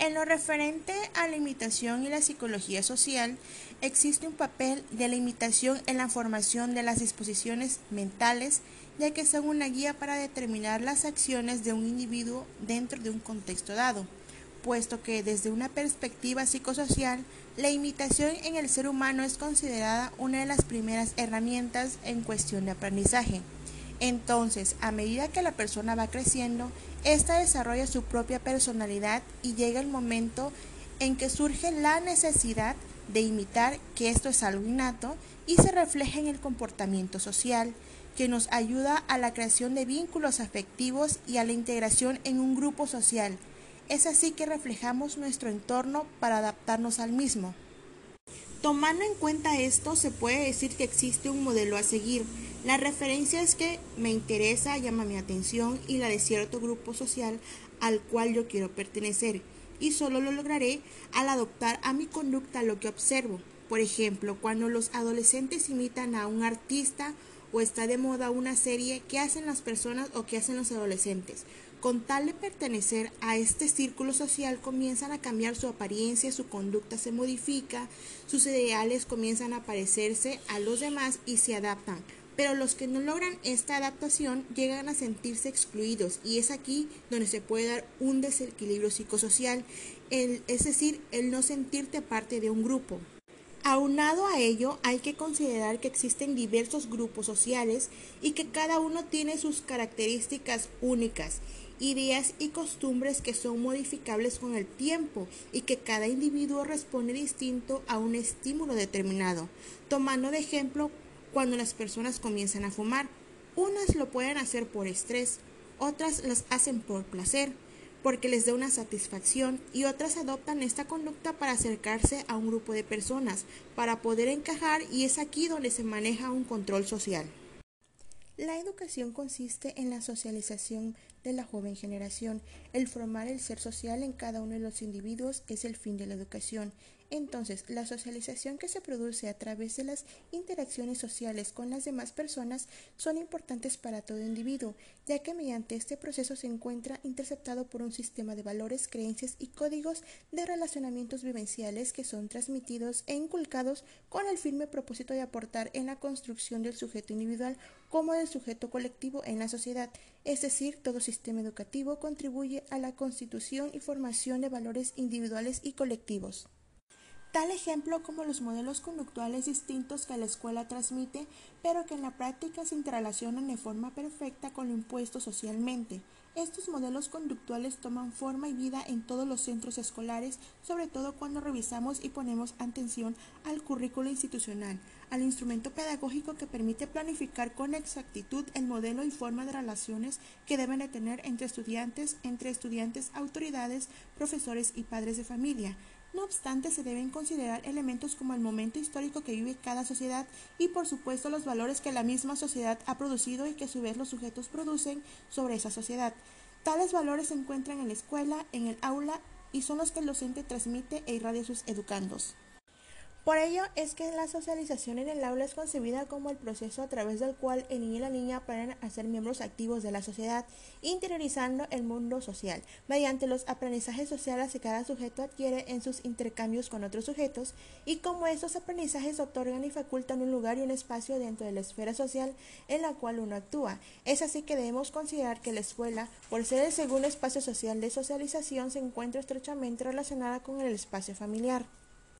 En lo referente a la imitación y la psicología social, existe un papel de la imitación en la formación de las disposiciones mentales, ya que son una guía para determinar las acciones de un individuo dentro de un contexto dado, puesto que desde una perspectiva psicosocial, la imitación en el ser humano es considerada una de las primeras herramientas en cuestión de aprendizaje. Entonces, a medida que la persona va creciendo, ésta desarrolla su propia personalidad y llega el momento en que surge la necesidad de imitar que esto es algo innato y se refleja en el comportamiento social, que nos ayuda a la creación de vínculos afectivos y a la integración en un grupo social. Es así que reflejamos nuestro entorno para adaptarnos al mismo. Tomando en cuenta esto, se puede decir que existe un modelo a seguir. La referencia es que me interesa, llama mi atención y la de cierto grupo social al cual yo quiero pertenecer. Y solo lo lograré al adoptar a mi conducta lo que observo. Por ejemplo, cuando los adolescentes imitan a un artista o está de moda una serie, ¿qué hacen las personas o qué hacen los adolescentes? Con tal de pertenecer a este círculo social comienzan a cambiar su apariencia, su conducta se modifica, sus ideales comienzan a parecerse a los demás y se adaptan. Pero los que no logran esta adaptación llegan a sentirse excluidos y es aquí donde se puede dar un desequilibrio psicosocial, es decir, el no sentirte parte de un grupo. Aunado a ello, hay que considerar que existen diversos grupos sociales y que cada uno tiene sus características únicas ideas y costumbres que son modificables con el tiempo y que cada individuo responde distinto a un estímulo determinado. Tomando de ejemplo cuando las personas comienzan a fumar, unas lo pueden hacer por estrés, otras las hacen por placer, porque les da una satisfacción y otras adoptan esta conducta para acercarse a un grupo de personas, para poder encajar y es aquí donde se maneja un control social. La educación consiste en la socialización de la joven generación. El formar el ser social en cada uno de los individuos es el fin de la educación. Entonces, la socialización que se produce a través de las interacciones sociales con las demás personas son importantes para todo individuo, ya que mediante este proceso se encuentra interceptado por un sistema de valores, creencias y códigos de relacionamientos vivenciales que son transmitidos e inculcados con el firme propósito de aportar en la construcción del sujeto individual como del sujeto colectivo en la sociedad, es decir, todo sistema educativo contribuye a la constitución y formación de valores individuales y colectivos. Tal ejemplo como los modelos conductuales distintos que la escuela transmite, pero que en la práctica se interrelacionan de forma perfecta con lo impuesto socialmente. Estos modelos conductuales toman forma y vida en todos los centros escolares, sobre todo cuando revisamos y ponemos atención al currículo institucional, al instrumento pedagógico que permite planificar con exactitud el modelo y forma de relaciones que deben de tener entre estudiantes, entre estudiantes, autoridades, profesores y padres de familia. No obstante, se deben considerar elementos como el momento histórico que vive cada sociedad y por supuesto los valores que la misma sociedad ha producido y que a su vez los sujetos producen sobre esa sociedad. Tales valores se encuentran en la escuela, en el aula y son los que el docente transmite e irradia a sus educandos. Por ello es que la socialización en el aula es concebida como el proceso a través del cual el niño y la niña aprenden a ser miembros activos de la sociedad, interiorizando el mundo social, mediante los aprendizajes sociales que cada sujeto adquiere en sus intercambios con otros sujetos, y cómo estos aprendizajes otorgan y facultan un lugar y un espacio dentro de la esfera social en la cual uno actúa. Es así que debemos considerar que la escuela, por ser el segundo espacio social de socialización, se encuentra estrechamente relacionada con el espacio familiar.